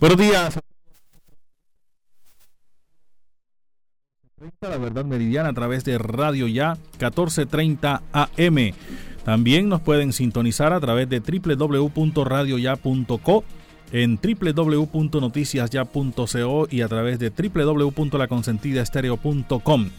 Buenos días. La verdad meridiana a través de Radio Ya 1430 AM. También nos pueden sintonizar a través de www.radioya.co en www.noticiasya.co y a través de www.laconsentidaestereo.com.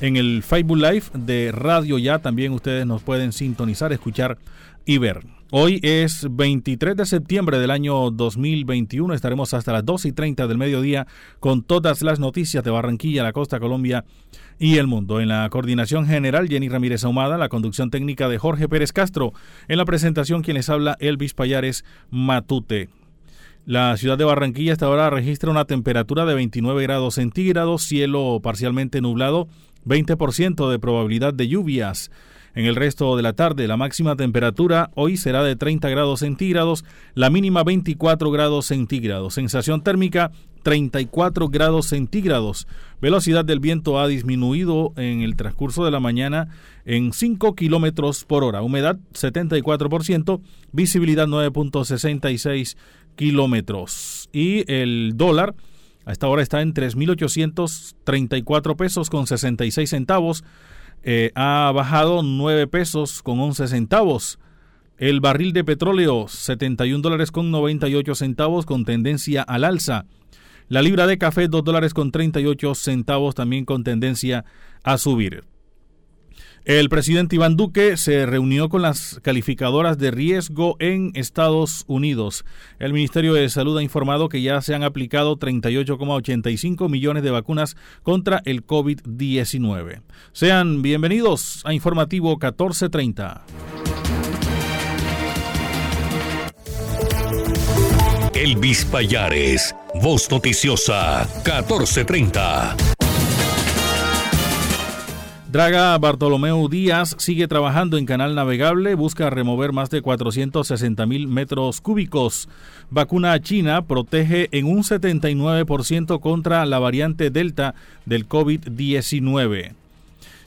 En el Facebook Live de Radio Ya también ustedes nos pueden sintonizar, escuchar y ver. Hoy es 23 de septiembre del año 2021. Estaremos hasta las 2 y 30 del mediodía con todas las noticias de Barranquilla, la costa Colombia y el mundo. En la coordinación general, Jenny Ramírez Ahumada, la conducción técnica de Jorge Pérez Castro. En la presentación, quienes habla Elvis Payares Matute. La ciudad de Barranquilla hasta ahora registra una temperatura de 29 grados centígrados, cielo parcialmente nublado, 20% de probabilidad de lluvias. En el resto de la tarde, la máxima temperatura hoy será de 30 grados centígrados, la mínima 24 grados centígrados. Sensación térmica 34 grados centígrados. Velocidad del viento ha disminuido en el transcurso de la mañana en 5 kilómetros por hora. Humedad 74%, visibilidad 9.66 kilómetros. Y el dólar a esta hora está en 3.834 pesos con 66 centavos. Eh, ha bajado 9 pesos con 11 centavos. El barril de petróleo 71 dólares con 98 centavos con tendencia al alza. La libra de café 2 dólares con 38 centavos también con tendencia a subir. El presidente Iván Duque se reunió con las calificadoras de riesgo en Estados Unidos. El Ministerio de Salud ha informado que ya se han aplicado 38,85 millones de vacunas contra el COVID-19. Sean bienvenidos a Informativo 1430. Elvis Payares, Voz Noticiosa 1430. Draga Bartolomeu Díaz sigue trabajando en canal navegable, busca remover más de 460 mil metros cúbicos. Vacuna china protege en un 79% contra la variante Delta del COVID-19.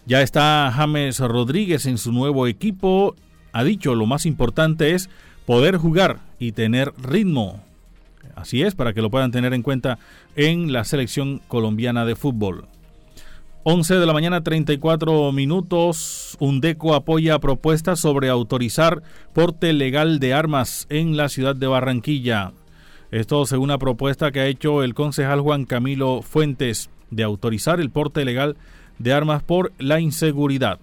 Ya está James Rodríguez en su nuevo equipo. Ha dicho lo más importante es poder jugar y tener ritmo. Así es, para que lo puedan tener en cuenta en la selección colombiana de fútbol. 11 de la mañana 34 minutos. UNDECO apoya propuestas sobre autorizar porte legal de armas en la ciudad de Barranquilla. Esto según una propuesta que ha hecho el concejal Juan Camilo Fuentes de autorizar el porte legal de armas por la inseguridad.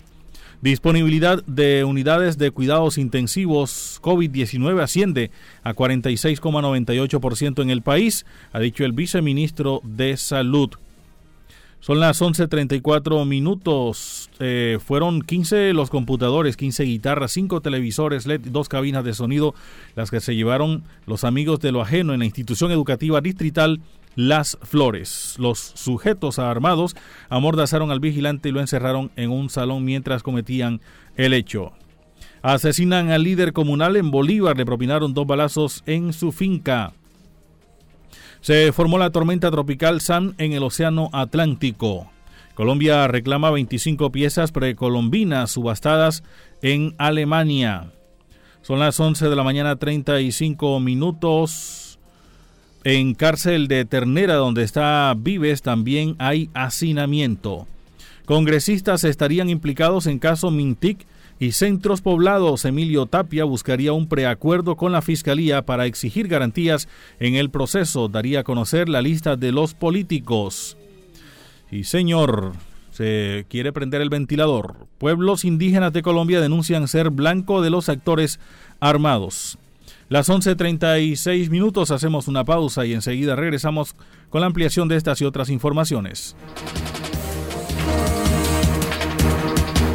Disponibilidad de unidades de cuidados intensivos COVID-19 asciende a 46,98% en el país, ha dicho el viceministro de Salud. Son las 11.34 minutos. Eh, fueron 15 los computadores, 15 guitarras, 5 televisores LED, 2 cabinas de sonido, las que se llevaron los amigos de lo ajeno en la institución educativa distrital Las Flores. Los sujetos armados amordazaron al vigilante y lo encerraron en un salón mientras cometían el hecho. Asesinan al líder comunal en Bolívar, le propinaron dos balazos en su finca. Se formó la tormenta tropical Sam en el Océano Atlántico. Colombia reclama 25 piezas precolombinas subastadas en Alemania. Son las 11 de la mañana 35 minutos. En cárcel de Ternera, donde está Vives, también hay hacinamiento. Congresistas estarían implicados en caso Mintic y Centros Poblados. Emilio Tapia buscaría un preacuerdo con la Fiscalía para exigir garantías en el proceso. Daría a conocer la lista de los políticos. Y señor, se quiere prender el ventilador. Pueblos indígenas de Colombia denuncian ser blanco de los actores armados. Las 11.36 minutos hacemos una pausa y enseguida regresamos con la ampliación de estas y otras informaciones.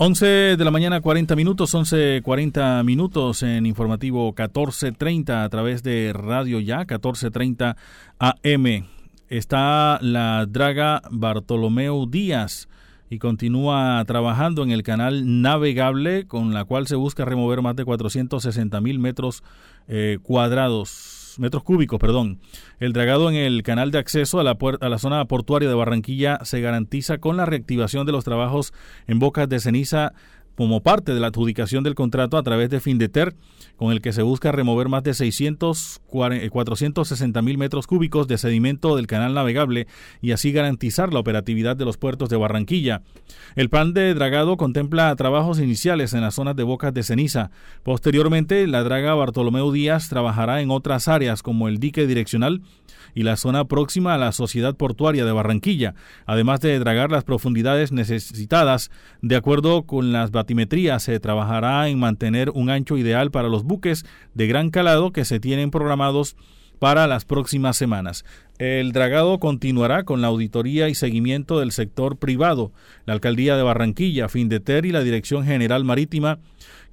11 de la mañana, 40 minutos, 11.40 minutos en informativo 1430 a través de Radio Ya, 1430 AM. Está la draga Bartolomeo Díaz y continúa trabajando en el canal navegable con la cual se busca remover más de 460 mil metros eh, cuadrados metros cúbicos, perdón. El dragado en el canal de acceso a la, a la zona portuaria de Barranquilla se garantiza con la reactivación de los trabajos en bocas de ceniza como parte de la adjudicación del contrato a través de Findeter, con el que se busca remover más de 600, 460 mil metros cúbicos de sedimento del canal navegable y así garantizar la operatividad de los puertos de Barranquilla. El plan de dragado contempla trabajos iniciales en las zonas de bocas de ceniza. Posteriormente, la draga Bartolomeo Díaz trabajará en otras áreas como el dique direccional y la zona próxima a la Sociedad Portuaria de Barranquilla, además de dragar las profundidades necesitadas. De acuerdo con las batimetrías, se trabajará en mantener un ancho ideal para los buques de gran calado que se tienen programados para las próximas semanas. El dragado continuará con la auditoría y seguimiento del sector privado, la Alcaldía de Barranquilla, Findeter y la Dirección General Marítima,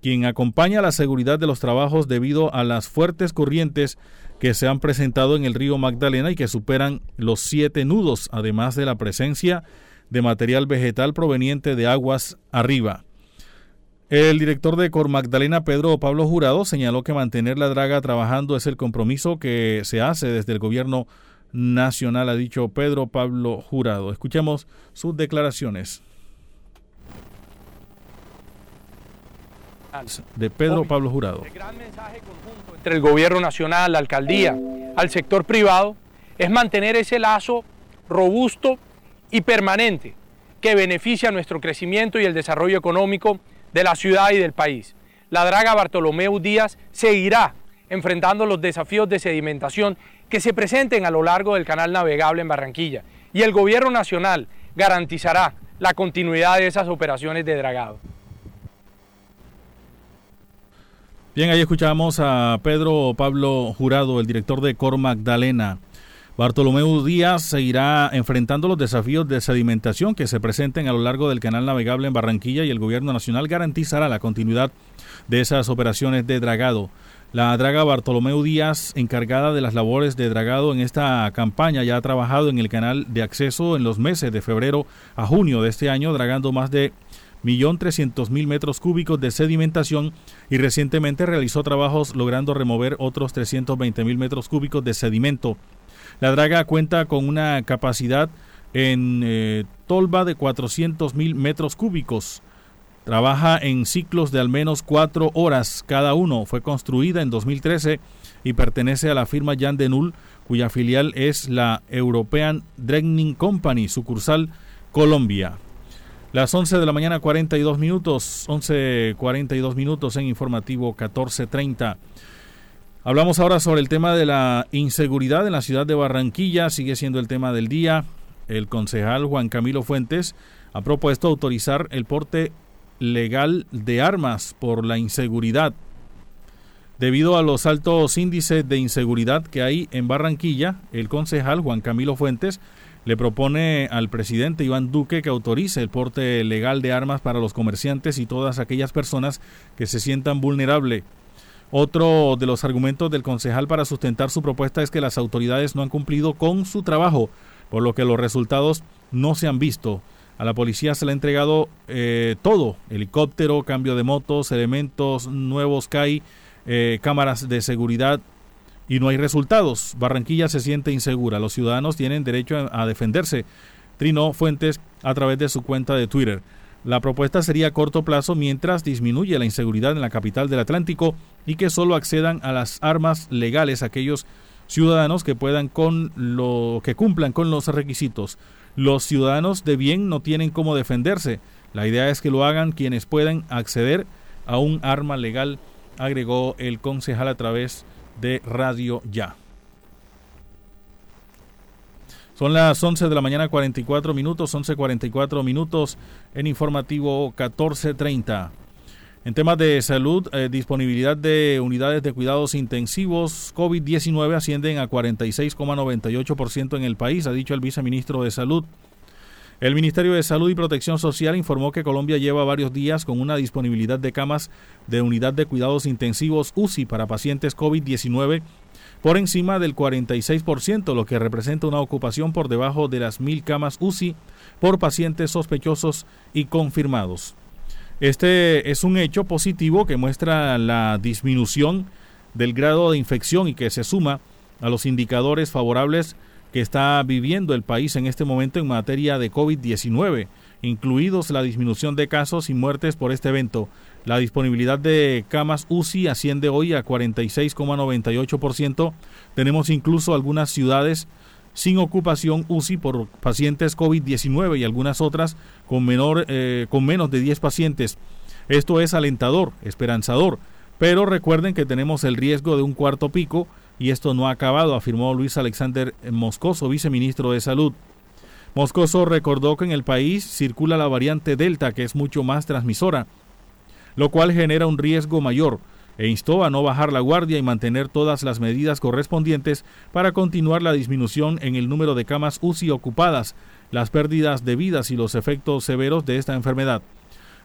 quien acompaña la seguridad de los trabajos debido a las fuertes corrientes que se han presentado en el río Magdalena y que superan los siete nudos, además de la presencia de material vegetal proveniente de aguas arriba. El director de Cor Magdalena, Pedro Pablo Jurado, señaló que mantener la draga trabajando es el compromiso que se hace desde el gobierno nacional, ha dicho Pedro Pablo Jurado. Escuchemos sus declaraciones. De Pedro Pablo Jurado entre el gobierno nacional, la alcaldía, al sector privado, es mantener ese lazo robusto y permanente que beneficia nuestro crecimiento y el desarrollo económico de la ciudad y del país. La draga Bartolomeu Díaz seguirá enfrentando los desafíos de sedimentación que se presenten a lo largo del canal navegable en Barranquilla y el gobierno nacional garantizará la continuidad de esas operaciones de dragado. Bien, ahí escuchamos a Pedro Pablo Jurado, el director de Cor Magdalena. Bartolomeu Díaz seguirá enfrentando los desafíos de sedimentación que se presenten a lo largo del canal navegable en Barranquilla y el gobierno nacional garantizará la continuidad de esas operaciones de dragado. La draga Bartolomeu Díaz, encargada de las labores de dragado en esta campaña, ya ha trabajado en el canal de acceso en los meses de febrero a junio de este año, dragando más de 1.300.000 metros cúbicos de sedimentación y recientemente realizó trabajos logrando remover otros 320.000 metros cúbicos de sedimento. La draga cuenta con una capacidad en eh, tolva de 400.000 metros cúbicos. Trabaja en ciclos de al menos cuatro horas cada uno. Fue construida en 2013 y pertenece a la firma Jan Denul, cuya filial es la European Dredging Company, sucursal Colombia. Las 11 de la mañana 42 minutos, 11.42 minutos en informativo 14.30. Hablamos ahora sobre el tema de la inseguridad en la ciudad de Barranquilla, sigue siendo el tema del día. El concejal Juan Camilo Fuentes ha propuesto autorizar el porte legal de armas por la inseguridad. Debido a los altos índices de inseguridad que hay en Barranquilla, el concejal Juan Camilo Fuentes le propone al presidente Iván Duque que autorice el porte legal de armas para los comerciantes y todas aquellas personas que se sientan vulnerables. Otro de los argumentos del concejal para sustentar su propuesta es que las autoridades no han cumplido con su trabajo, por lo que los resultados no se han visto. A la policía se le ha entregado eh, todo, helicóptero, cambio de motos, elementos nuevos CAI, eh, cámaras de seguridad, y no hay resultados. Barranquilla se siente insegura. Los ciudadanos tienen derecho a, defenderse. Trino Fuentes a través de su cuenta de Twitter. La propuesta sería a corto plazo mientras disminuye la inseguridad en la capital del Atlántico y que solo accedan a las armas legales aquellos ciudadanos que puedan con lo que cumplan con los requisitos. Los ciudadanos de bien no tienen cómo defenderse. La idea es que lo hagan quienes puedan acceder a un arma legal, agregó el concejal a través de Radio Ya. Son las 11 de la mañana 44 minutos, 11.44 minutos en informativo 14.30. En temas de salud, eh, disponibilidad de unidades de cuidados intensivos COVID-19 ascienden a 46,98% en el país, ha dicho el viceministro de Salud. El Ministerio de Salud y Protección Social informó que Colombia lleva varios días con una disponibilidad de camas de unidad de cuidados intensivos UCI para pacientes COVID-19 por encima del 46%, lo que representa una ocupación por debajo de las mil camas UCI por pacientes sospechosos y confirmados. Este es un hecho positivo que muestra la disminución del grado de infección y que se suma a los indicadores favorables que está viviendo el país en este momento en materia de COVID-19, incluidos la disminución de casos y muertes por este evento. La disponibilidad de camas UCI asciende hoy a 46,98%. Tenemos incluso algunas ciudades sin ocupación UCI por pacientes COVID-19 y algunas otras con, menor, eh, con menos de 10 pacientes. Esto es alentador, esperanzador, pero recuerden que tenemos el riesgo de un cuarto pico y esto no ha acabado, afirmó Luis Alexander Moscoso, viceministro de Salud. Moscoso recordó que en el país circula la variante Delta, que es mucho más transmisora, lo cual genera un riesgo mayor, e instó a no bajar la guardia y mantener todas las medidas correspondientes para continuar la disminución en el número de camas UCI ocupadas, las pérdidas de vidas y los efectos severos de esta enfermedad.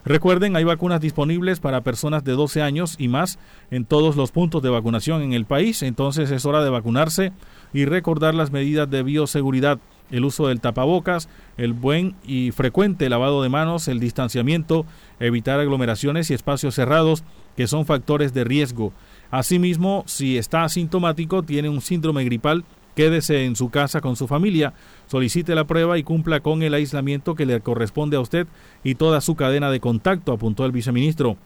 Recuerden, hay vacunas disponibles para personas de 12 años y más en todos los puntos de vacunación en el país, entonces es hora de vacunarse y recordar las medidas de bioseguridad, el uso del tapabocas, el buen y frecuente lavado de manos, el distanciamiento, evitar aglomeraciones y espacios cerrados que son factores de riesgo. Asimismo, si está asintomático, tiene un síndrome gripal, quédese en su casa con su familia, solicite la prueba y cumpla con el aislamiento que le corresponde a usted y toda su cadena de contacto, apuntó el viceministro.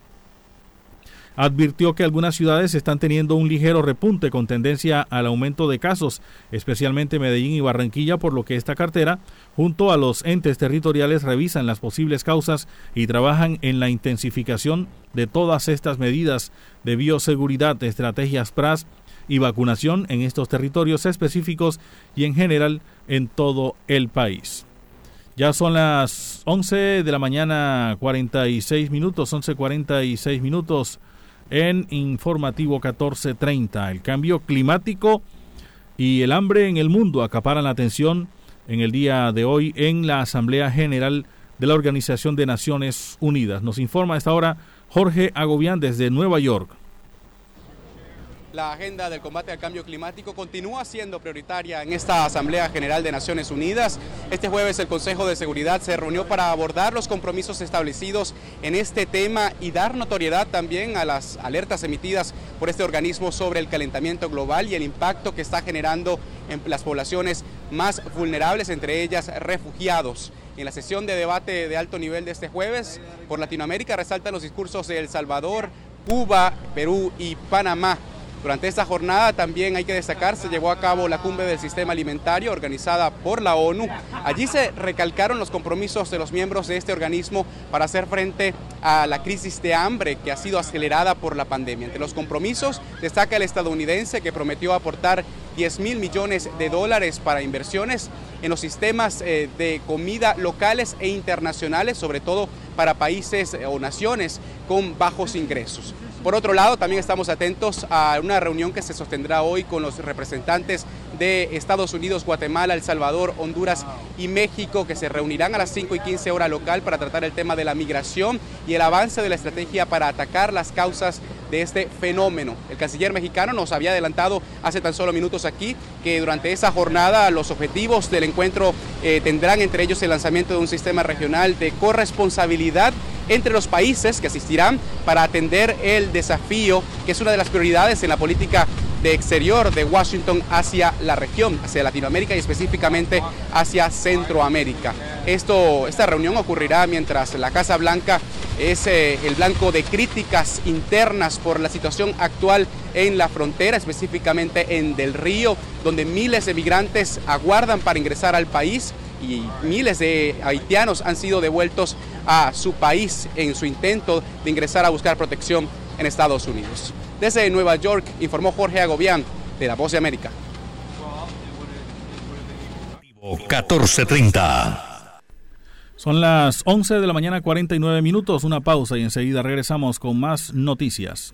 Advirtió que algunas ciudades están teniendo un ligero repunte con tendencia al aumento de casos, especialmente Medellín y Barranquilla, por lo que esta cartera, junto a los entes territoriales, revisan las posibles causas y trabajan en la intensificación de todas estas medidas de bioseguridad, estrategias PRAS y vacunación en estos territorios específicos y en general en todo el país. Ya son las 11 de la mañana 46 minutos, 11.46 minutos en informativo 1430. El cambio climático y el hambre en el mundo acaparan la atención en el día de hoy en la Asamblea General de la Organización de Naciones Unidas. Nos informa a esta hora Jorge Agobián desde Nueva York la agenda del combate al cambio climático continúa siendo prioritaria en esta Asamblea General de Naciones Unidas. Este jueves el Consejo de Seguridad se reunió para abordar los compromisos establecidos en este tema y dar notoriedad también a las alertas emitidas por este organismo sobre el calentamiento global y el impacto que está generando en las poblaciones más vulnerables, entre ellas refugiados. En la sesión de debate de alto nivel de este jueves por Latinoamérica resaltan los discursos de El Salvador, Cuba, Perú y Panamá durante esta jornada también hay que destacar, se llevó a cabo la cumbre del sistema alimentario organizada por la ONU. Allí se recalcaron los compromisos de los miembros de este organismo para hacer frente a la crisis de hambre que ha sido acelerada por la pandemia. Entre los compromisos destaca el estadounidense que prometió aportar 10 mil millones de dólares para inversiones en los sistemas eh, de comida locales e internacionales, sobre todo para países o naciones con bajos ingresos. Por otro lado, también estamos atentos a una reunión que se sostendrá hoy con los representantes de Estados Unidos, Guatemala, El Salvador, Honduras y México, que se reunirán a las 5 y 15 hora local para tratar el tema de la migración y el avance de la estrategia para atacar las causas de este fenómeno. El canciller mexicano nos había adelantado hace tan solo minutos aquí que durante esa jornada los objetivos del encuentro eh, tendrán entre ellos el lanzamiento de un sistema regional de corresponsabilidad entre los países que asistirán para atender el desafío que es una de las prioridades en la política de exterior de Washington hacia la región, hacia Latinoamérica y específicamente hacia Centroamérica. Esto, esta reunión ocurrirá mientras la Casa Blanca es eh, el blanco de críticas internas por la situación actual en la frontera, específicamente en Del Río, donde miles de migrantes aguardan para ingresar al país y miles de haitianos han sido devueltos a su país en su intento de ingresar a buscar protección en Estados Unidos. Desde Nueva York informó Jorge Agobián de La Voz de América. 1430. Son las 11 de la mañana 49 minutos, una pausa y enseguida regresamos con más noticias.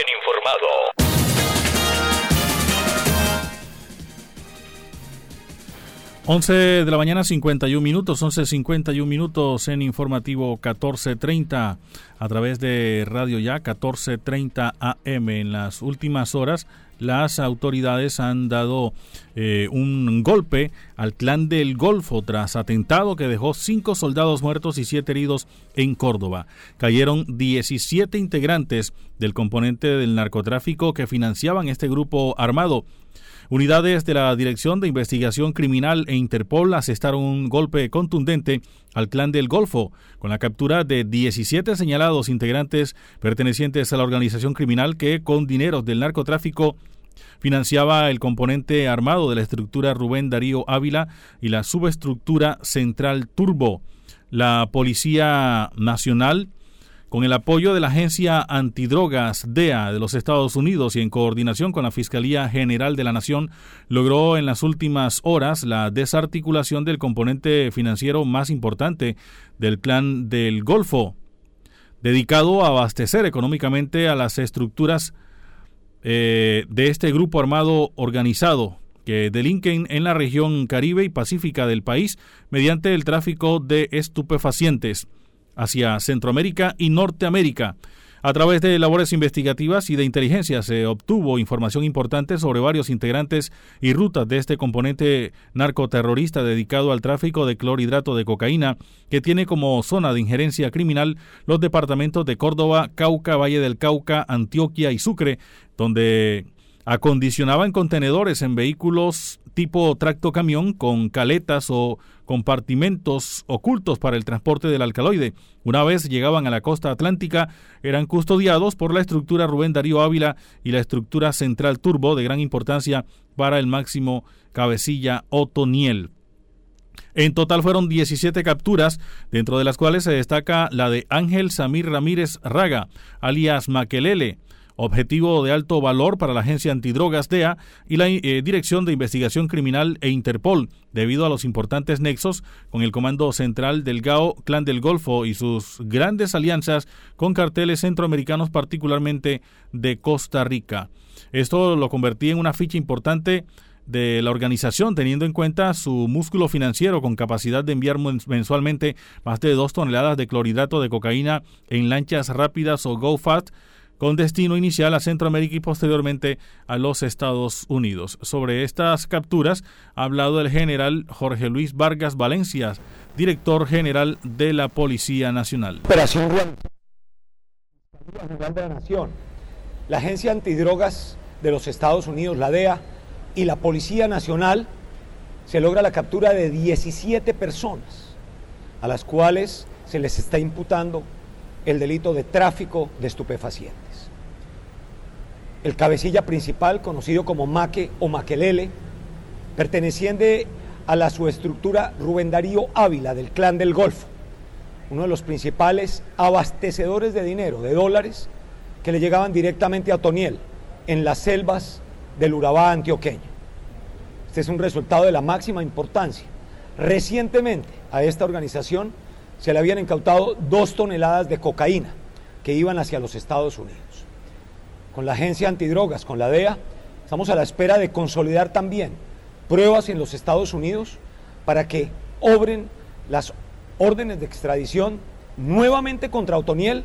11 de la mañana 51 minutos, 11.51 minutos en informativo 14.30 a través de Radio Ya 14.30 AM. En las últimas horas las autoridades han dado eh, un golpe al clan del Golfo tras atentado que dejó cinco soldados muertos y siete heridos en Córdoba. Cayeron 17 integrantes del componente del narcotráfico que financiaban este grupo armado. Unidades de la Dirección de Investigación Criminal e Interpol asestaron un golpe contundente al clan del Golfo, con la captura de 17 señalados integrantes pertenecientes a la organización criminal que, con dineros del narcotráfico, financiaba el componente armado de la estructura Rubén Darío Ávila y la subestructura Central Turbo. La Policía Nacional con el apoyo de la Agencia Antidrogas DEA de los Estados Unidos y en coordinación con la Fiscalía General de la Nación, logró en las últimas horas la desarticulación del componente financiero más importante del clan del Golfo, dedicado a abastecer económicamente a las estructuras eh, de este grupo armado organizado que delinquen en la región caribe y pacífica del país mediante el tráfico de estupefacientes hacia Centroamérica y Norteamérica. A través de labores investigativas y de inteligencia se obtuvo información importante sobre varios integrantes y rutas de este componente narcoterrorista dedicado al tráfico de clorhidrato de cocaína, que tiene como zona de injerencia criminal los departamentos de Córdoba, Cauca, Valle del Cauca, Antioquia y Sucre, donde acondicionaban contenedores en vehículos tipo tracto camión con caletas o compartimentos ocultos para el transporte del alcaloide. Una vez llegaban a la costa atlántica, eran custodiados por la estructura Rubén Darío Ávila y la estructura Central Turbo de gran importancia para el máximo cabecilla Otoniel. En total fueron 17 capturas, dentro de las cuales se destaca la de Ángel Samir Ramírez Raga, alias Maquelele, objetivo de alto valor para la Agencia Antidrogas DEA y la eh, Dirección de Investigación Criminal e Interpol, debido a los importantes nexos con el Comando Central del GAO, Clan del Golfo y sus grandes alianzas con carteles centroamericanos, particularmente de Costa Rica. Esto lo convertía en una ficha importante de la organización, teniendo en cuenta su músculo financiero con capacidad de enviar mensualmente más de dos toneladas de clorhidrato de cocaína en lanchas rápidas o GoFast con destino inicial a Centroamérica y posteriormente a los Estados Unidos. Sobre estas capturas ha hablado el general Jorge Luis Vargas Valencia, director general de la Policía Nacional. Operación General de la Nación, la Agencia Antidrogas de los Estados Unidos, la DEA, y la Policía Nacional se logra la captura de 17 personas a las cuales se les está imputando el delito de tráfico de estupefacientes. El cabecilla principal, conocido como Maque o Maquelele, perteneciente a la subestructura Rubén Darío Ávila del Clan del Golfo, uno de los principales abastecedores de dinero, de dólares, que le llegaban directamente a Otoniel en las selvas del Urabá antioqueño. Este es un resultado de la máxima importancia. Recientemente a esta organización se le habían incautado dos toneladas de cocaína que iban hacia los Estados Unidos. Con la agencia antidrogas, con la DEA, estamos a la espera de consolidar también pruebas en los Estados Unidos para que obren las órdenes de extradición nuevamente contra Otoniel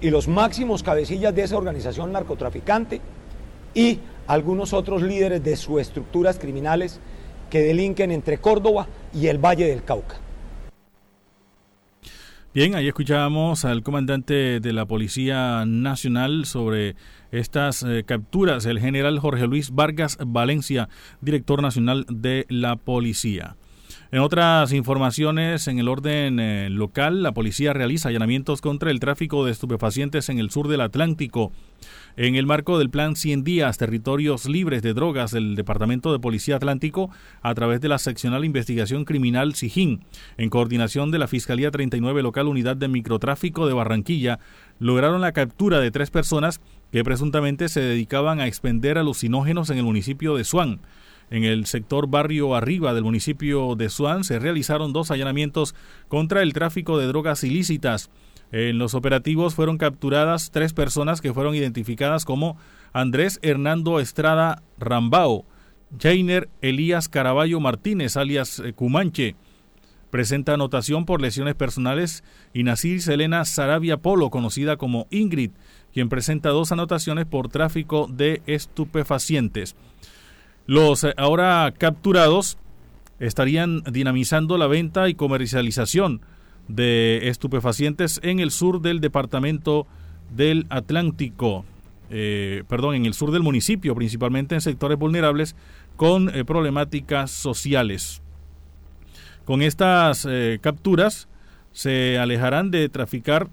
y los máximos cabecillas de esa organización narcotraficante y algunos otros líderes de sus estructuras criminales que delinquen entre Córdoba y el Valle del Cauca. Bien, ahí escuchábamos al comandante de la Policía Nacional sobre estas eh, capturas, el general Jorge Luis Vargas Valencia, director nacional de la Policía. En otras informaciones, en el orden eh, local, la policía realiza allanamientos contra el tráfico de estupefacientes en el sur del Atlántico. En el marco del Plan 100 días, territorios libres de drogas del Departamento de Policía Atlántico, a través de la Seccional Investigación Criminal SIJIN, en coordinación de la Fiscalía 39 Local Unidad de Microtráfico de Barranquilla, lograron la captura de tres personas que presuntamente se dedicaban a expender alucinógenos en el municipio de Suán. En el sector barrio arriba del municipio de Suán se realizaron dos allanamientos contra el tráfico de drogas ilícitas. En los operativos fueron capturadas tres personas que fueron identificadas como Andrés Hernando Estrada Rambao, Jainer Elías Caraballo Martínez, alias eh, Cumanche, presenta anotación por lesiones personales, y Nasir Selena Sarabia Polo, conocida como Ingrid, quien presenta dos anotaciones por tráfico de estupefacientes. Los eh, ahora capturados estarían dinamizando la venta y comercialización de estupefacientes en el sur del departamento del Atlántico, eh, perdón, en el sur del municipio, principalmente en sectores vulnerables con eh, problemáticas sociales. Con estas capturas se alejarán de traficar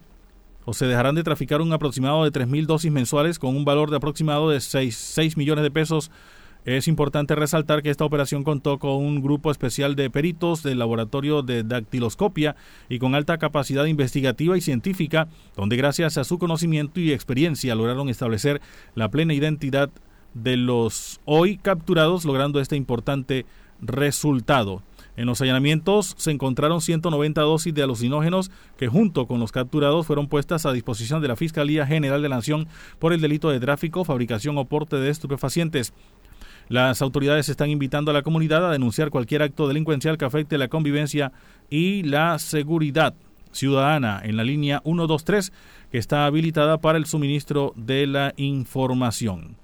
o se dejarán de traficar un aproximado de 3.000 dosis mensuales con un valor de aproximado de 6, 6 millones de pesos es importante resaltar que esta operación contó con un grupo especial de peritos del laboratorio de dactiloscopia y con alta capacidad investigativa y científica, donde gracias a su conocimiento y experiencia lograron establecer la plena identidad de los hoy capturados, logrando este importante resultado. En los allanamientos se encontraron 190 dosis de alucinógenos que junto con los capturados fueron puestas a disposición de la Fiscalía General de la Nación por el delito de tráfico, fabricación o porte de estupefacientes. Las autoridades están invitando a la comunidad a denunciar cualquier acto delincuencial que afecte la convivencia y la seguridad ciudadana en la línea 123 que está habilitada para el suministro de la información.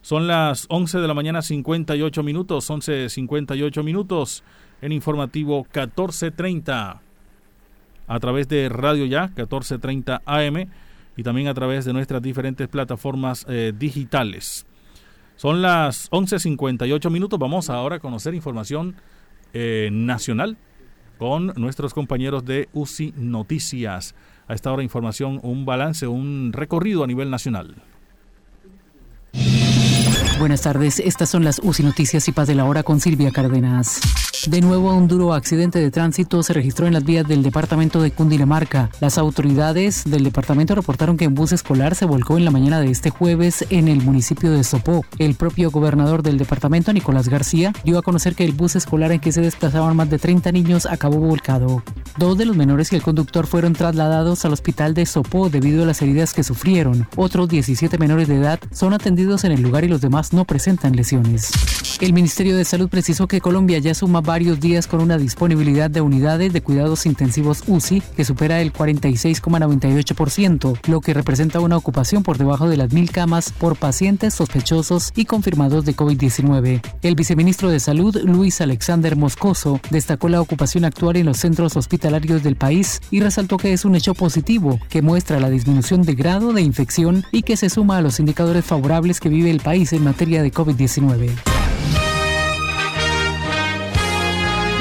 Son las 11 de la mañana 58 minutos, 11.58 minutos en informativo 1430 a través de Radio Ya 1430 AM y también a través de nuestras diferentes plataformas eh, digitales. Son las 11.58 minutos. Vamos ahora a conocer información eh, nacional con nuestros compañeros de UCI Noticias. A esta hora información, un balance, un recorrido a nivel nacional. Buenas tardes, estas son las UCI Noticias y Paz de la Hora con Silvia Cárdenas. De nuevo, un duro accidente de tránsito se registró en las vías del departamento de Cundinamarca. Las autoridades del departamento reportaron que un bus escolar se volcó en la mañana de este jueves en el municipio de Sopó. El propio gobernador del departamento, Nicolás García, dio a conocer que el bus escolar en que se desplazaban más de 30 niños acabó volcado. Dos de los menores y el conductor fueron trasladados al hospital de Sopó debido a las heridas que sufrieron. Otros 17 menores de edad son atendidos en el lugar y los demás no presentan lesiones. El Ministerio de Salud precisó que Colombia ya suma varios días con una disponibilidad de unidades de cuidados intensivos UCI que supera el 46,98%, lo que representa una ocupación por debajo de las mil camas por pacientes sospechosos y confirmados de COVID-19. El viceministro de Salud, Luis Alexander Moscoso, destacó la ocupación actual en los centros hospitalarios del país y resaltó que es un hecho positivo que muestra la disminución de grado de infección y que se suma a los indicadores favorables que vive el país en materia de COVID-19.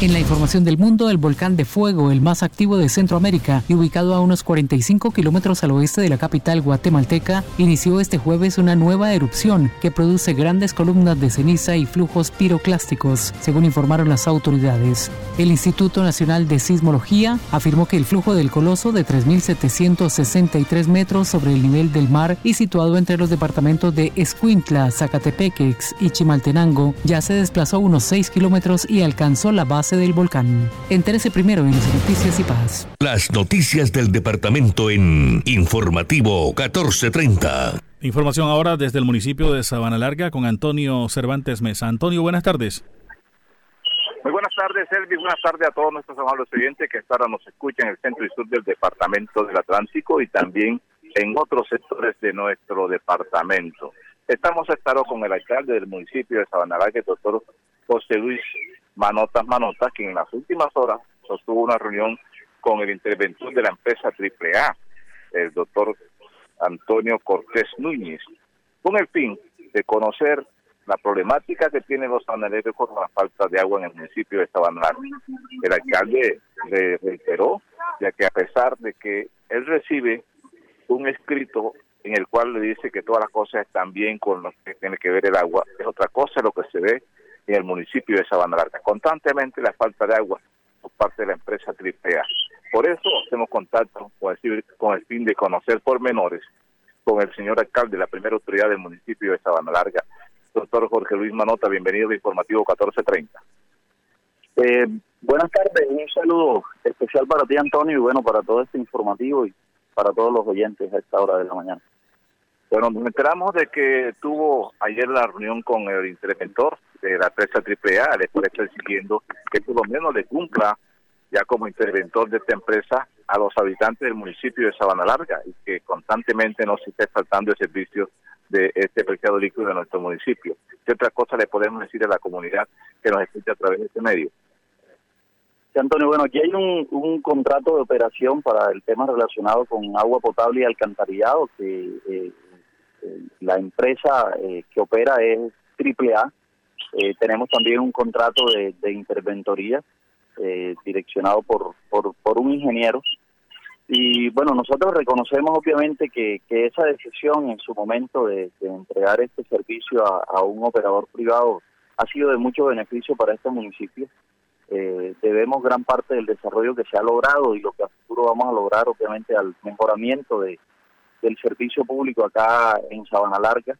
En la información del mundo, el volcán de fuego, el más activo de Centroamérica y ubicado a unos 45 kilómetros al oeste de la capital guatemalteca, inició este jueves una nueva erupción que produce grandes columnas de ceniza y flujos piroclásticos, según informaron las autoridades. El Instituto Nacional de Sismología afirmó que el flujo del coloso de 3.763 metros sobre el nivel del mar y situado entre los departamentos de Escuintla, Zacatepequex y Chimaltenango ya se desplazó unos 6 kilómetros y alcanzó la base del volcán. Entérese primero en las noticias y paz. Las noticias del departamento en Informativo 1430. Información ahora desde el municipio de Sabana Larga con Antonio Cervantes Mesa. Antonio, buenas tardes. Muy buenas tardes, Elvis. Buenas tardes a todos nuestros amables oyentes que hasta ahora nos escuchan en el centro y sur del departamento del Atlántico y también en otros sectores de nuestro departamento. Estamos a con el alcalde del municipio de Sabana Larga, el doctor José Luis Manotas Manotas, quien en las últimas horas sostuvo una reunión con el interventor de la empresa AAA, el doctor Antonio Cortés Núñez, con el fin de conocer la problemática que tienen los sanaleros con la falta de agua en el municipio de Sabana El alcalde le reiteró, ya que a pesar de que él recibe un escrito en el cual le dice que todas las cosas están bien con lo que tiene que ver el agua, es otra cosa lo que se ve en el municipio de Sabana Larga. Constantemente la falta de agua por parte de la empresa AAA. Por eso hacemos contacto con el, con el fin de conocer pormenores con el señor alcalde, la primera autoridad del municipio de Sabana Larga, doctor Jorge Luis Manota. Bienvenido al Informativo 1430. Eh, buenas tardes, un saludo especial para ti, Antonio, y bueno, para todo este informativo y para todos los oyentes a esta hora de la mañana. Bueno, nos enteramos de que tuvo ayer la reunión con el interventor de la empresa AAA, puede estar exigiendo que por lo menos le cumpla ya como interventor de esta empresa a los habitantes del municipio de Sabana Larga y que constantemente no se esté faltando el servicio de este preciado líquido de nuestro municipio. ¿Qué otra cosa le podemos decir a la comunidad que nos escucha a través de este medio? Sí, Antonio, bueno, aquí hay un, un contrato de operación para el tema relacionado con agua potable y alcantarillado que eh, eh, la empresa eh, que opera es AAA eh, tenemos también un contrato de, interventoría eh, direccionado por, por, un ingeniero. Y bueno, nosotros reconocemos obviamente que, esa decisión en su momento de, entregar este servicio a, un operador privado ha sido de mucho beneficio para este municipio. Eh, debemos gran parte del desarrollo que se ha logrado y lo que a futuro vamos a lograr obviamente al mejoramiento de, del servicio público acá en Sabana Larga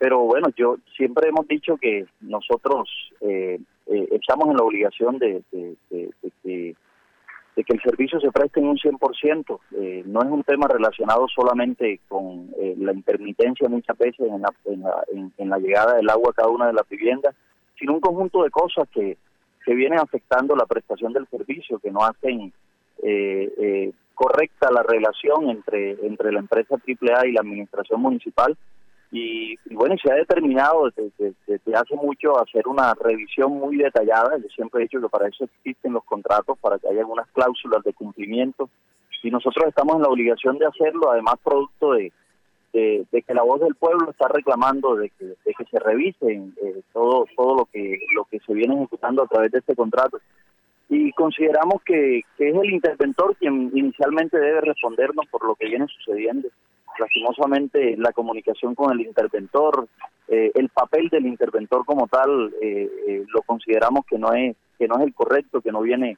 pero bueno, yo siempre hemos dicho que nosotros eh, eh, estamos en la obligación de, que el servicio se preste en un 100%. Eh, no es un tema relacionado solamente con eh, la intermitencia muchas veces en la, en, la, llegada del agua a cada una de las viviendas, sino un conjunto de cosas que, que vienen afectando la prestación del servicio, que no hacen correcta la relación entre, entre la empresa AAA y la administración municipal y, bueno, se ha determinado desde, hace mucho hacer una revisión muy detallada. Yo siempre he dicho que para eso existen los contratos, para que haya algunas cláusulas de cumplimiento. Y nosotros estamos en la obligación de hacerlo, además producto de, que la voz del pueblo está reclamando de que, se revisen eh, todo todo lo que lo que se viene ejecutando a través de este contrato y consideramos que es el interventor quien inicialmente debe respondernos por lo que viene sucediendo lastimosamente la comunicación con el interventor, eh, el papel del interventor como tal, eh, eh, lo consideramos que no es que no es el correcto, que no viene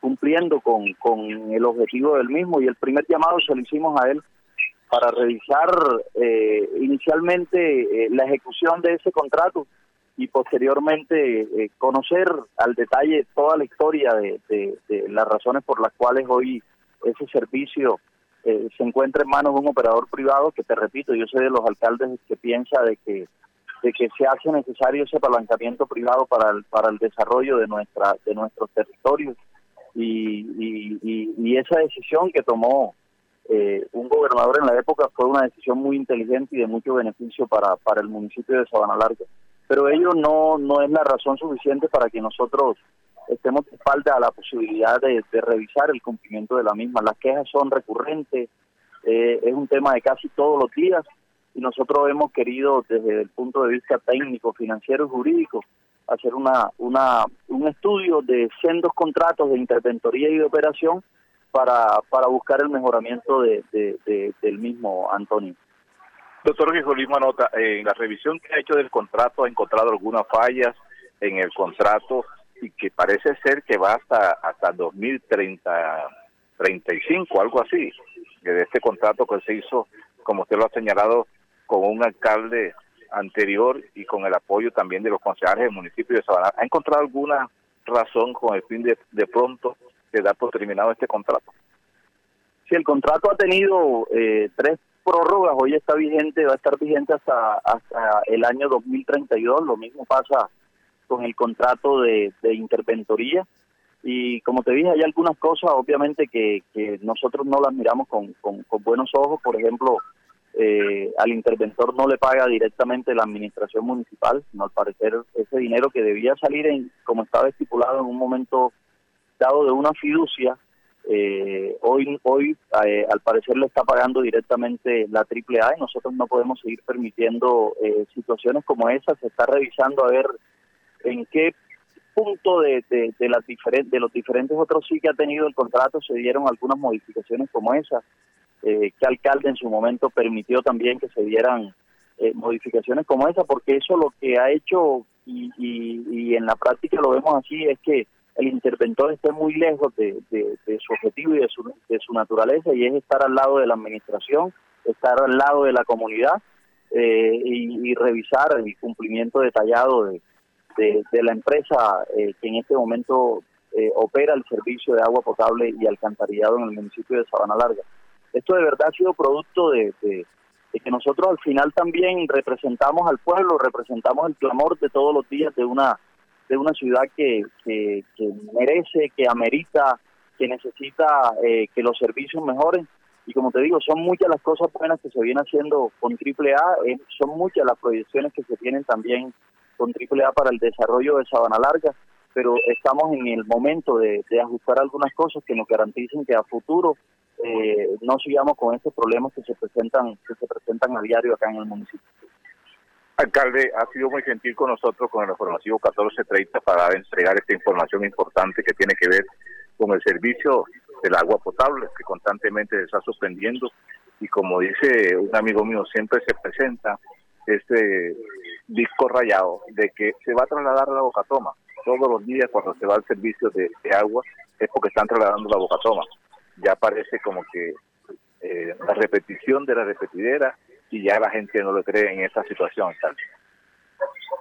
cumpliendo con, con el objetivo del mismo y el primer llamado se lo hicimos a él para revisar eh, inicialmente la ejecución de ese contrato y posteriormente conocer al detalle toda la historia de, las razones por las cuales hoy ese servicio se encuentra en manos de un operador privado que te repito yo soy de los alcaldes que piensa de que de que se hace necesario ese apalancamiento privado para el, para el desarrollo de nuestra de nuestros territorios y, y, esa decisión que tomó eh, un gobernador en la época fue una decisión muy inteligente y de mucho beneficio para, para el municipio de Sabana Larga. Pero ello no, no es la razón suficiente para que nosotros estemos de espalda a la posibilidad de, revisar el cumplimiento de la misma. Las quejas son recurrentes, eh, es un tema de casi todos los días y nosotros hemos querido desde el punto de vista técnico, financiero y jurídico hacer una, una, un estudio de sendos contratos de interventoría y de operación para, para buscar el mejoramiento de, del mismo Antonio. Doctor Luis Manota, en la revisión que ha hecho del contrato ha encontrado algunas fallas en el contrato y que parece ser que va hasta hasta 2030 35 algo así de este contrato que se hizo como usted lo ha señalado con un alcalde anterior y con el apoyo también de los concejales del municipio de Sabana. ¿Ha encontrado alguna razón con el fin de, de pronto de dar por terminado este contrato? Sí, el contrato ha tenido eh, tres prórrogas, hoy está vigente, va a estar vigente hasta, hasta el año 2032, lo mismo pasa con el contrato de, de interventoría. Y como te dije, hay algunas cosas obviamente que, que nosotros no las miramos con, con, buenos ojos, por ejemplo, eh, al interventor no le paga directamente la administración municipal, sino al parecer ese dinero que debía salir en, como estaba estipulado en un momento dado de una fiducia, eh, hoy hoy eh, al parecer le está pagando directamente la AAA y nosotros no podemos seguir permitiendo situaciones como esa. Se está revisando a ver en qué punto de, de, las de los diferentes otros sí que ha tenido el contrato se dieron algunas modificaciones como esa eh, que alcalde en su momento permitió también que se dieran eh, modificaciones como esa, porque eso lo que ha hecho, y, y, en la práctica lo vemos así, es que el interventor esté muy lejos de, su objetivo y de su, de su naturaleza, y es estar al lado de la administración, estar al lado de la comunidad eh, y, revisar el cumplimiento detallado de, de, la empresa que en este momento opera el servicio de agua potable y alcantarillado en el municipio de Sabana Larga. Esto de verdad ha sido producto de, que nosotros al final también representamos al pueblo, representamos el clamor de todos los días de una de una ciudad que, que, merece, que amerita, que necesita eh, que los servicios mejoren. Y como te digo, son muchas las cosas buenas que se vienen haciendo con AAA, eh, son muchas las proyecciones que se tienen también con AAA para el desarrollo de Sabana Larga, pero estamos en el momento de, ajustar algunas cosas que nos garanticen que a futuro eh, no sigamos con estos problemas que se presentan que se presentan a diario acá en el municipio. Alcalde, ha sido muy gentil con nosotros con el informativo 1430 para entregar esta información importante que tiene que ver con el servicio del agua potable que constantemente se está suspendiendo y como dice un amigo mío siempre se presenta este disco rayado de que se va a trasladar la bocatoma todos los días cuando se va al servicio de, agua es porque están trasladando la bocatoma ya parece como que eh, la repetición de la repetidera y ya la gente no lo cree en esa situación.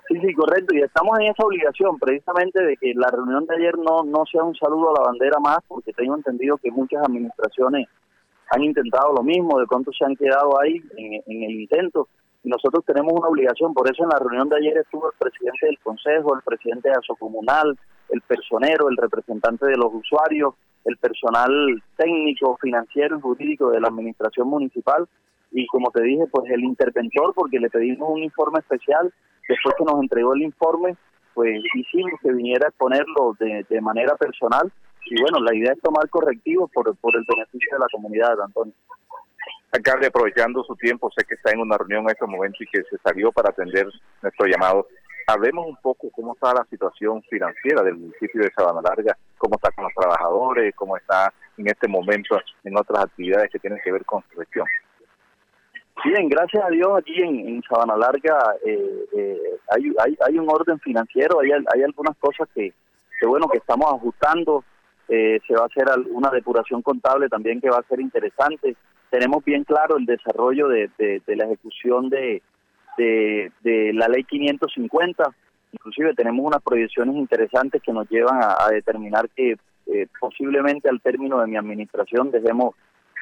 Sí, sí, correcto. Y estamos en esa obligación precisamente de que la reunión de ayer no, no sea un saludo a la bandera más, porque tengo entendido que muchas administraciones han intentado lo mismo, de pronto se han quedado ahí en el intento. Nosotros tenemos una obligación, por eso en la reunión de ayer estuvo el presidente del Consejo, el presidente de ASO Comunal, el personero, el representante de los usuarios, el personal técnico, financiero y jurídico de la administración municipal y como te dije, pues el interventor, porque le pedimos un informe especial, después que nos entregó el informe, pues hicimos que viniera a exponerlo de, de manera personal y bueno, la idea es tomar correctivos por, por el beneficio de la comunidad, Antonio. Alcalde, aprovechando su tiempo, sé que está en una reunión en este momento y que se salió para atender nuestro llamado. Hablemos un poco cómo está la situación financiera del municipio de Sabana Larga, cómo está con los trabajadores, cómo está en este momento en otras actividades que tienen que ver con su región. Bien, gracias a Dios aquí en, Sabana Larga eh, eh, hay, hay, hay, un orden financiero, hay, hay algunas cosas que, que, bueno, que estamos ajustando, eh, se va a hacer una depuración contable también que va a ser interesante, tenemos bien claro el desarrollo de, la ejecución de, de, la ley 550. Inclusive tenemos unas proyecciones interesantes que nos llevan a, determinar que eh, posiblemente al término de mi administración dejemos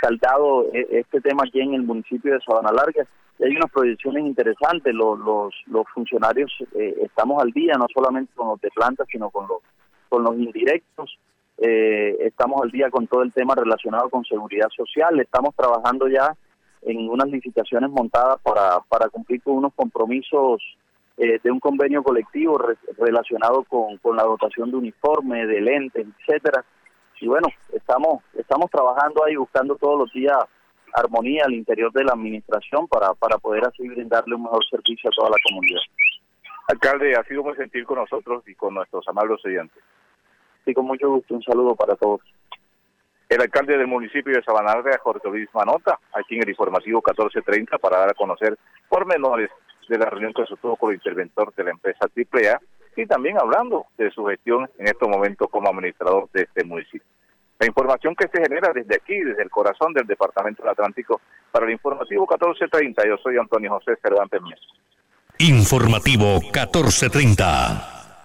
saltado eh, este tema aquí en el municipio de Sabana Larga. Y hay unas proyecciones interesantes. Los, los, funcionarios eh, estamos al día, no solamente con los de planta, sino los, con los indirectos. Eh, estamos al día con todo el tema relacionado con seguridad social, estamos trabajando ya en unas licitaciones montadas para, para cumplir con unos compromisos eh, de un convenio colectivo relacionado con, con la dotación de uniforme, de lentes, etcétera. Y bueno, estamos, estamos trabajando ahí buscando todos los días armonía al interior de la administración para, para poder así brindarle un mejor servicio a toda la comunidad. Alcalde, ha sido muy gentil con nosotros y con nuestros amables oyentes. Sí, con mucho gusto. Un saludo para todos. El alcalde del municipio de Sabanarga, Jorge Luis Manota, aquí en el informativo 1430 para dar a conocer pormenores de la reunión que se tuvo con el interventor de la empresa AAA y también hablando de su gestión en estos momentos como administrador de este municipio. La información que se genera desde aquí, desde el corazón del Departamento del Atlántico, para el informativo 1430, yo soy Antonio José Cervantes Mies. Informativo 1430.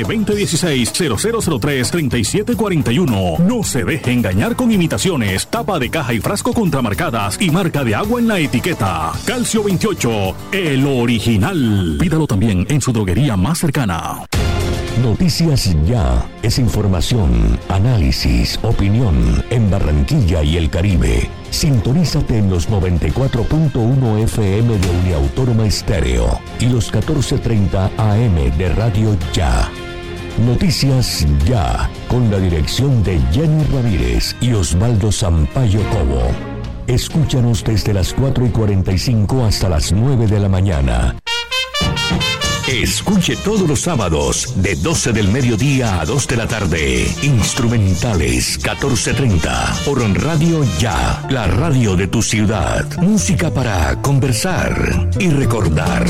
2016-0003-3741. No se deje engañar con imitaciones, tapa de caja y frasco contramarcadas y marca de agua en la etiqueta. Calcio 28, el original. Pídalo también en su droguería más cercana. Noticias Ya es información, análisis, opinión en Barranquilla y el Caribe. Sintonízate en los 94.1 FM de Uniautónoma Estéreo y los 14.30 AM de Radio Ya. Noticias Ya, con la dirección de Jenny Ramírez y Osvaldo Sampaio Cobo. Escúchanos desde las 4 y 45 hasta las 9 de la mañana. Escuche todos los sábados de 12 del mediodía a 2 de la tarde. Instrumentales 1430 por Radio Ya, la radio de tu ciudad. Música para conversar y recordar.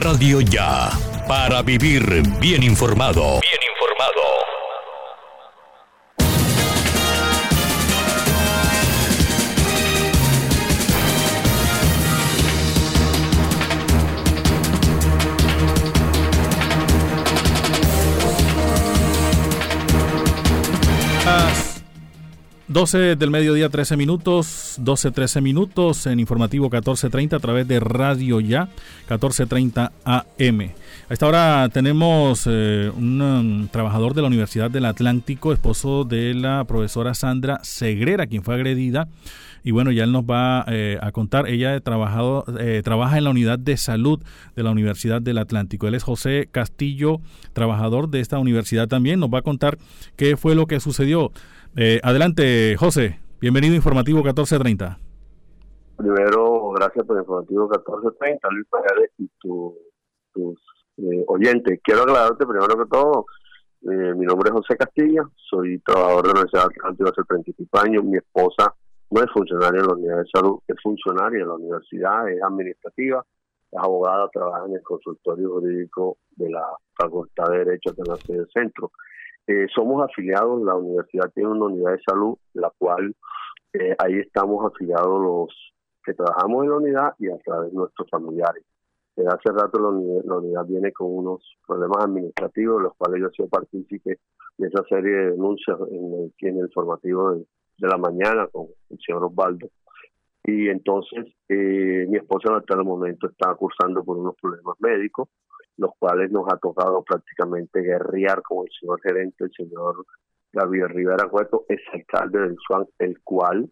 Radio Ya, para vivir bien informado. 12 del mediodía, 13 minutos, 12, 13 minutos en informativo 1430 a través de Radio Ya, 1430 AM. A esta hora tenemos eh, un, um, trabajador de la Universidad del Atlántico, esposo de la profesora Sandra Segrera, quien fue agredida. Y bueno, ya él nos va eh, a contar. Ella ha trabajado, eh, trabaja en la unidad de salud de la Universidad del Atlántico. Él es José Castillo, trabajador de esta universidad también. Nos va a contar qué fue lo que sucedió. Eh, adelante, José. Bienvenido a Informativo 1430. Primero, gracias por Informativo 1430, Luis Paredes y tus eh, oyentes. Quiero aclararte primero que todo, eh, mi nombre es José Castillo, soy trabajador de la Universidad Atlántico hace 35 años, mi esposa no es funcionaria en la unidad de salud, es funcionaria en la universidad, es administrativa, es abogada, trabaja en el consultorio jurídico de la Facultad de Derecho de la sede centro. Eh, somos afiliados, la universidad tiene una unidad de salud, la cual eh, ahí estamos afiliados los que trabajamos en la unidad y a través de nuestros familiares. Desde hace rato la unidad, viene con unos problemas administrativos, los cuales yo he sido partícipe de esa serie de denuncias en el, en el formativo de, la mañana con el señor Osvaldo. Y entonces eh, mi esposa en aquel momento está cursando por unos problemas médicos los cuales nos ha tocado prácticamente guerrear con el señor gerente, el señor Gabriel Rivera Cueto, es alcalde del SUAN, el cual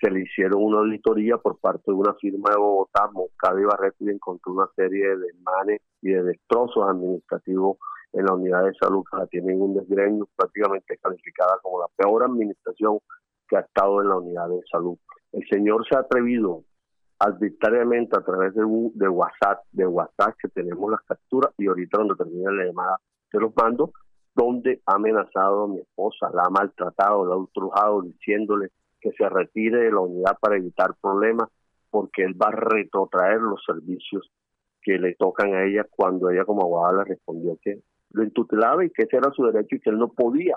se le hicieron una auditoría por parte de una firma de Bogotá, Moncada y Barreto, y encontró una serie de desmanes y de destrozos administrativos en la unidad de salud que la tienen un desgreño prácticamente calificada como la peor administración que ha estado en la unidad de salud. El señor se ha atrevido arbitrariamente a través de, WhatsApp, de WhatsApp que tenemos las capturas y ahorita cuando termine la llamada se los mando, donde ha amenazado a mi esposa, la ha maltratado, la ha ultrujado diciéndole que se retire de la unidad para evitar problemas porque él va a retrotraer los servicios que le tocan a ella cuando ella como abogada le respondió que lo intutelaba y que ese era su derecho y que él no podía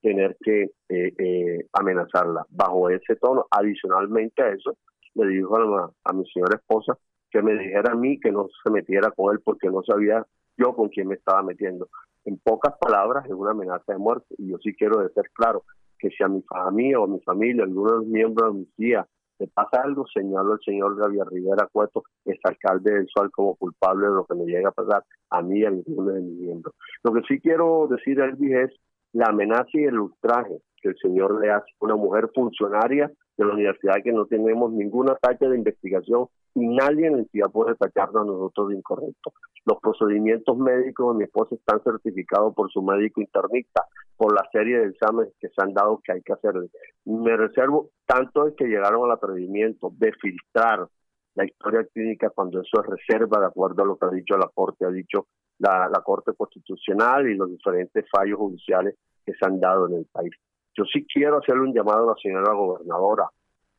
tener que eh, eh, amenazarla bajo ese tono. Adicionalmente a eso, le dijo a, mi señora esposa que me dijera a mí que no se metiera con él porque no sabía yo con quién me estaba metiendo. En pocas palabras, es una amenaza de muerte. Y yo sí quiero decir claro que si a mi familia o a mi familia, alguno de los miembros de mi tía, le pasa algo, señalo al señor Gabriel Rivera Cueto, es alcalde del Sol, como culpable de lo que me llega a pasar a mí y a ninguno de mis miembros. Lo que sí quiero decir, Elvis, es la amenaza y el ultraje que el señor le hace a una mujer funcionaria de la universidad que no tenemos ninguna talla de investigación y nadie en la entidad puede tacharnos a nosotros de incorrecto. Los procedimientos médicos de mi esposa están certificados por su médico internista, por la serie de exámenes que se han dado que hay que hacerle. Me reservo tanto es que llegaron al atrevimiento de filtrar la historia clínica cuando eso es reserva, de acuerdo a lo que ha dicho la Corte, ha dicho la, la Corte Constitucional y los diferentes fallos judiciales que se han dado en el país. Yo sí quiero hacerle un llamado a la señora gobernadora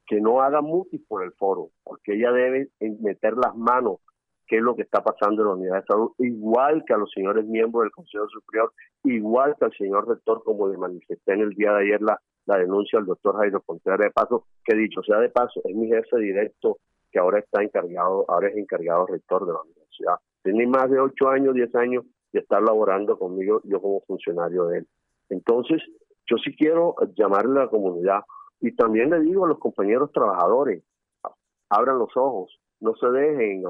que no haga mutis por el foro, porque ella debe meter las manos qué es lo que está pasando en la unidad de salud, igual que a los señores miembros del Consejo Superior, igual que al señor rector, como le manifesté en el día de ayer la, la denuncia del doctor Jairo Contreras de Paso, que dicho sea de paso, es mi jefe directo que ahora está encargado, ahora es encargado rector de la universidad. Tiene más de ocho años, diez años de estar laborando conmigo, yo como funcionario de él. Entonces, yo sí quiero llamarle a la comunidad y también le digo a los compañeros trabajadores, abran los ojos, no se dejen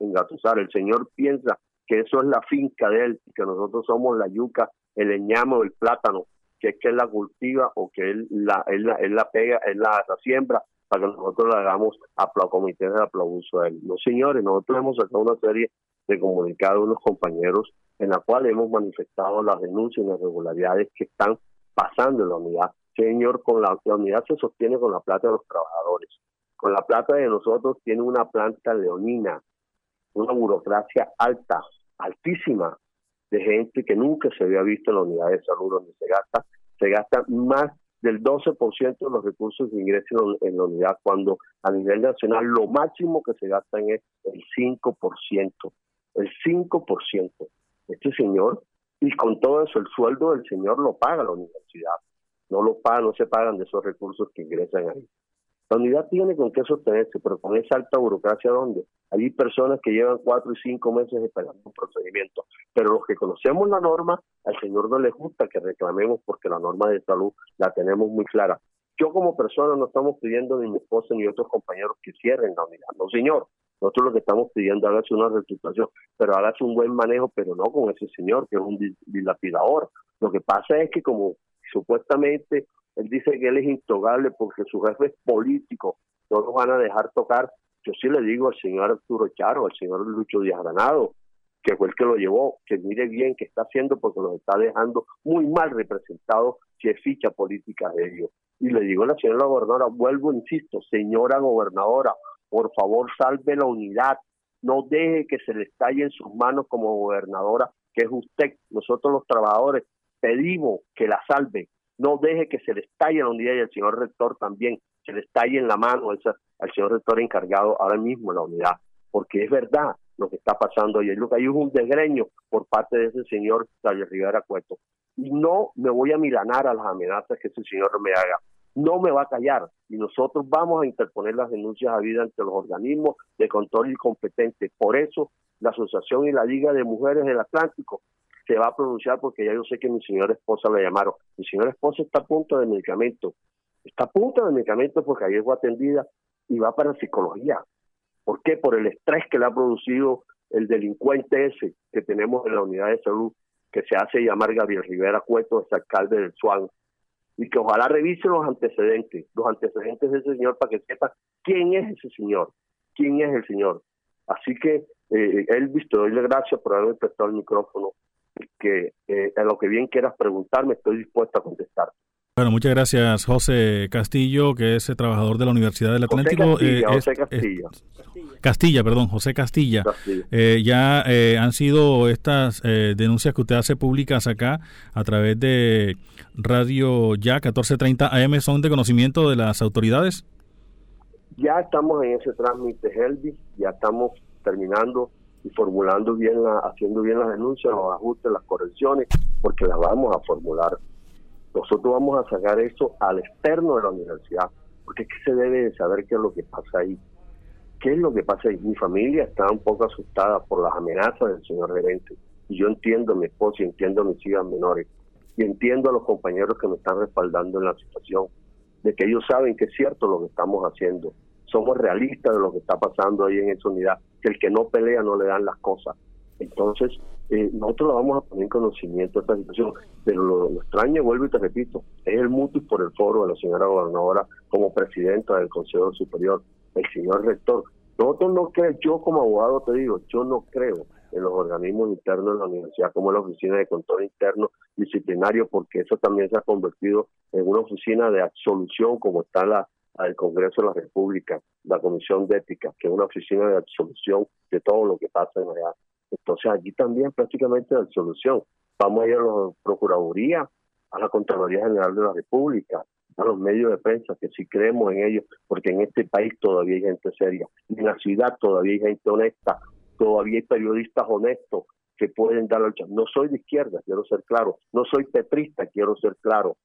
engatusar. El Señor piensa que eso es la finca de Él, que nosotros somos la yuca, el eñamo, el plátano, que es que Él la cultiva o que Él la, él la, pega, Él la, siembra para que nosotros la hagamos a comité de aplauso a Él. No, señores, nosotros hemos sacado una serie de comunicados de unos compañeros en la cual hemos manifestado las denuncias y las irregularidades que están pasando en la unidad. Señor, con la, unidad se sostiene con la plata de los trabajadores. Con la plata de nosotros tiene una planta leonina, una burocracia alta, altísima, de gente que nunca se había visto en la unidad de salud donde se gasta, se gasta más del 12% de los recursos que ingresan en la unidad, cuando a nivel nacional lo máximo que se gastan es el 5%, el 5%. Este señor y con todo eso el sueldo del señor lo paga la universidad, no lo paga, no se pagan de esos recursos que ingresan ahí. La unidad tiene con qué sostenerse, pero con esa alta burocracia donde hay personas que llevan cuatro y cinco meses esperando un procedimiento, pero los que conocemos la norma, al señor no le gusta que reclamemos porque la norma de salud la tenemos muy clara. Yo como persona no estamos pidiendo ni mi esposa ni otros compañeros que cierren la unidad, no señor, nosotros lo que estamos pidiendo, hágase una reestructuración, pero hágase un buen manejo, pero no con ese señor que es un dilapidador. Lo que pasa es que como supuestamente él dice que él es intocable porque su jefe es político, no lo van a dejar tocar. Yo sí le digo al señor Arturo Charo, al señor Lucho Díaz Granado, que fue el que lo llevó, que mire bien qué está haciendo porque los está dejando muy mal representados si es ficha política de ellos. Y le digo a la señora gobernadora, vuelvo, insisto, señora gobernadora, por favor salve la unidad, no deje que se le estalle en sus manos como gobernadora, que es usted, nosotros los trabajadores, pedimos que la salve, no deje que se le estalle la unidad y el señor rector también, se le estalle en la mano al señor rector encargado ahora mismo la unidad, porque es verdad, lo que está pasando ayer. Lo que hay es un desgreño por parte de ese señor Javier Rivera Cueto. Y no me voy a milanar a las amenazas que ese señor me haga. No me va a callar y nosotros vamos a interponer las denuncias a vida ante los organismos de control incompetentes. Por eso la Asociación y la Liga de Mujeres del Atlántico se va a pronunciar porque ya yo sé que mi señora esposa la llamaron. Mi señora esposa está a punto de medicamento. Está a punto de medicamento porque ayer fue atendida y va para psicología. ¿Por qué? Por el estrés que le ha producido el delincuente ese que tenemos en la unidad de salud, que se hace llamar Gabriel Rivera Cueto, es alcalde del Suan. Y que ojalá revise los antecedentes, los antecedentes de ese señor para que sepa quién es ese señor, quién es el señor. Así que, eh, Elvis, te doy las gracias por haberme prestado el micrófono, que eh, a lo que bien quieras preguntarme, estoy dispuesto a contestar. Bueno, muchas gracias, José Castillo, que es trabajador de la Universidad del Atlántico. José Castilla, José Castilla. Castilla, perdón, José Castilla. Eh, ya eh, han sido estas eh, denuncias que usted hace públicas acá a través de Radio Ya 1430 AM, ¿son de conocimiento de las autoridades? Ya estamos en ese trámite, Helvi, ya estamos terminando y formulando bien, la, haciendo bien las denuncias, los ajustes, las correcciones, porque las vamos a formular nosotros vamos a sacar eso al externo de la universidad, porque es que se debe de saber qué es lo que pasa ahí. ¿Qué es lo que pasa ahí? Mi familia está un poco asustada por las amenazas del señor gerente. Y yo entiendo a mi esposa y entiendo a mis hijas menores. Y entiendo a los compañeros que me están respaldando en la situación. De que ellos saben que es cierto lo que estamos haciendo. Somos realistas de lo que está pasando ahí en esa unidad. Que el que no pelea no le dan las cosas. Entonces, eh, nosotros lo vamos a poner en conocimiento esta situación, pero lo, extraño, vuelvo y te repito, es el mutuo por el foro de la señora gobernadora como presidenta del Consejo Superior, el señor rector. Nosotros no creo, yo como abogado te digo, yo no creo en los organismos internos de la universidad como la oficina de control interno disciplinario, porque eso también se ha convertido en una oficina de absolución como está la Congreso de la República, la Comisión de Ética, que es una oficina de absolución de todo lo que pasa en allá. Entonces aquí también prácticamente la solución. Vamos a ir a la Procuraduría, a la Contraloría General de la República, a los medios de prensa, que sí creemos en ellos, porque en este país todavía hay gente seria, en la ciudad todavía hay gente honesta, todavía hay periodistas honestos que pueden dar la No soy de izquierda, quiero ser claro, no soy petrista, quiero ser claro,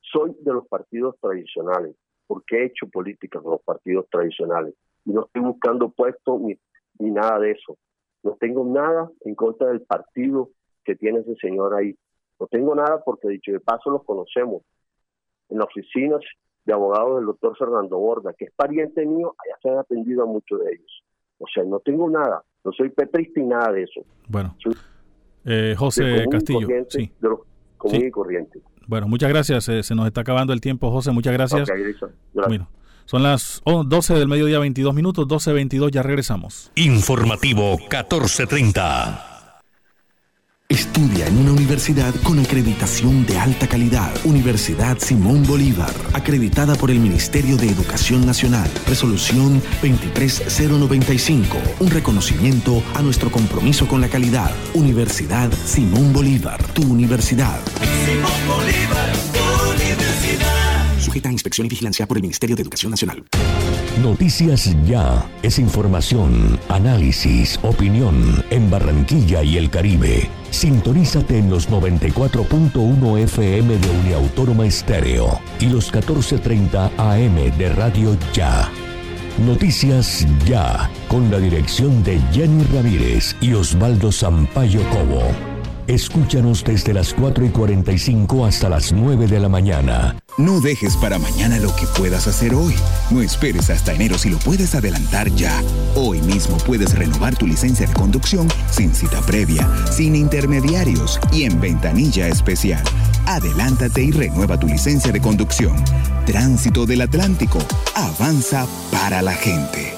soy de los partidos tradicionales, porque he hecho política con los partidos tradicionales. Y no estoy buscando puestos ni nada de eso. No tengo nada en contra del partido que tiene ese señor ahí. No tengo nada porque, dicho de paso, los conocemos. En las oficinas de abogados del doctor Fernando Borda, que es pariente mío, allá se han atendido a muchos de ellos. O sea, no tengo nada. No soy petrista y nada de eso. Bueno. Eh, José Castillo. Sí. De los común y corriente. Bueno, muchas gracias. Eh, se nos está acabando el tiempo, José. Muchas gracias. Bueno, son las 12 del mediodía, 22 minutos, 12.22, ya regresamos. Informativo 1430. Estudia en una universidad con acreditación de alta calidad. Universidad Simón Bolívar, acreditada por el Ministerio de Educación Nacional. Resolución 23095, un reconocimiento a nuestro compromiso con la calidad. Universidad Simón Bolívar, tu universidad. Simón Bolívar, tu universidad inspección y vigilancia por el Ministerio de Educación Nacional. Noticias Ya es información, análisis, opinión en Barranquilla y el Caribe. Sintonízate en los 94.1 FM de Uniautónoma Estéreo y los 1430 AM de Radio Ya. Noticias Ya, con la dirección de Jenny Ramírez y Osvaldo Sampaio Cobo. Escúchanos desde las 4 y 45 hasta las 9 de la mañana. No dejes para mañana lo que puedas hacer hoy. No esperes hasta enero si lo puedes adelantar ya. Hoy mismo puedes renovar tu licencia de conducción sin cita previa, sin intermediarios y en ventanilla especial. Adelántate y renueva tu licencia de conducción. Tránsito del Atlántico. Avanza para la gente.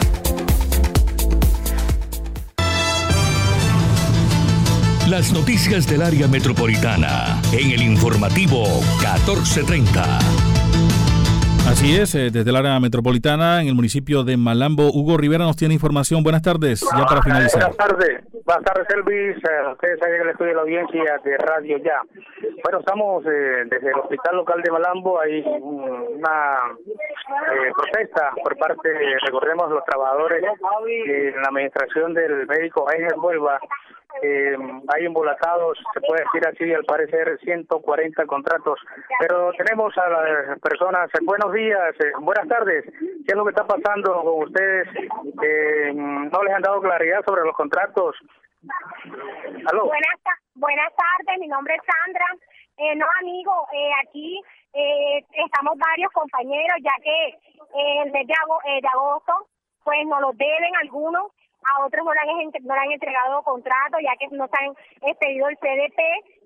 Las noticias del área metropolitana en el informativo 1430. Así es, eh, desde el área metropolitana, en el municipio de Malambo, Hugo Rivera nos tiene información. Buenas tardes, ya para finalizar. Buenas tardes, buenas tardes, Elvis. Eh, ustedes saben que le estoy de la audiencia de Radio Ya. Bueno, estamos eh, desde el hospital local de Malambo, hay una protesta por parte, recordemos, los trabajadores en la administración del médico Ángel Vuelva eh, hay embolatados, se puede decir así, al parecer 140 contratos. Pero tenemos a las personas, buenos días, eh, buenas tardes, ¿qué es lo que está pasando con ustedes? Eh, ¿No les han dado claridad sobre los contratos? ¿Aló? Buenas, tardes, mi nombre es Sandra. Eh, no, amigo, eh, aquí eh, estamos varios compañeros, ya que el mes de, de agosto, pues nos lo deben algunos a otros no le han, no le han entregado contrato ya que no se han expedido el CDP,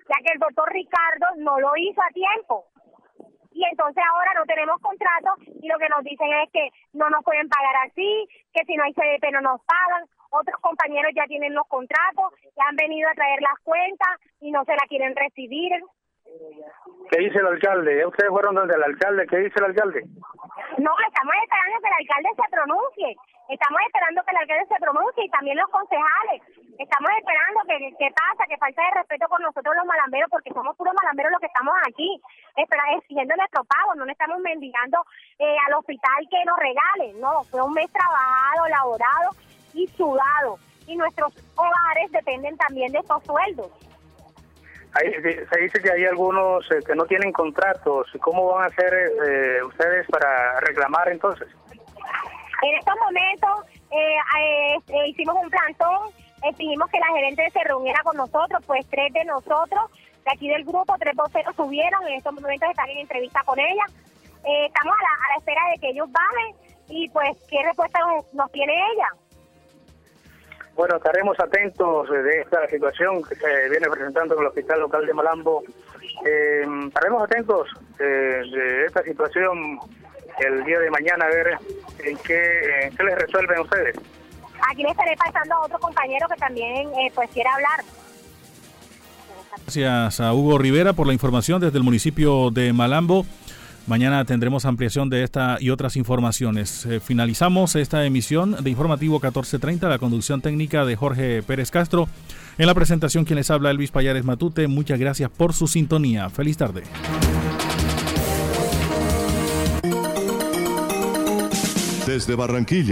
ya que el doctor Ricardo no lo hizo a tiempo. Y entonces ahora no tenemos contrato y lo que nos dicen es que no nos pueden pagar así, que si no hay CDP no nos pagan. Otros compañeros ya tienen los contratos, ya han venido a traer las cuentas y no se la quieren recibir. ¿Qué dice el alcalde? ¿Ustedes fueron donde el alcalde? ¿Qué dice el alcalde? No, estamos esperando que el alcalde se pronuncie. Estamos esperando que el alcalde se pronuncie y también los concejales. Estamos esperando que, que pasa, que falta de respeto con nosotros los malamberos, porque somos puros malamberos los que estamos aquí, exigiendo nuestro pago, no le estamos mendigando eh, al hospital que nos regale, no, fue un mes trabajado, laborado y sudado, y nuestros hogares dependen también de estos sueldos. Se dice que hay algunos eh, que no tienen contratos. ¿Cómo van a hacer eh, ustedes para reclamar entonces? En estos momentos eh, eh, eh, hicimos un plantón, exigimos que la gerente se reuniera con nosotros, pues tres de nosotros, de aquí del grupo, tres voceros subieron, en estos momentos están en entrevista con ella. estamos a la, a la, espera de que ellos bajen y pues qué respuesta nos, tiene ella. Bueno, estaremos atentos de esta situación que se viene presentando en el Hospital Local de Malambo. estaremos atentos de esta situación el día de mañana a ver en qué, qué les resuelven ustedes. Aquí le estaré pasando a otro compañero que también eh, pues quiere hablar. Gracias a Hugo Rivera por la información desde el municipio de Malambo. Mañana tendremos ampliación de esta y otras informaciones. Eh, finalizamos esta emisión de Informativo 1430, la conducción técnica de Jorge Pérez Castro. En la presentación quien les habla Elvis Payares Matute. Muchas gracias por su sintonía. Feliz tarde. Desde Barranquilla.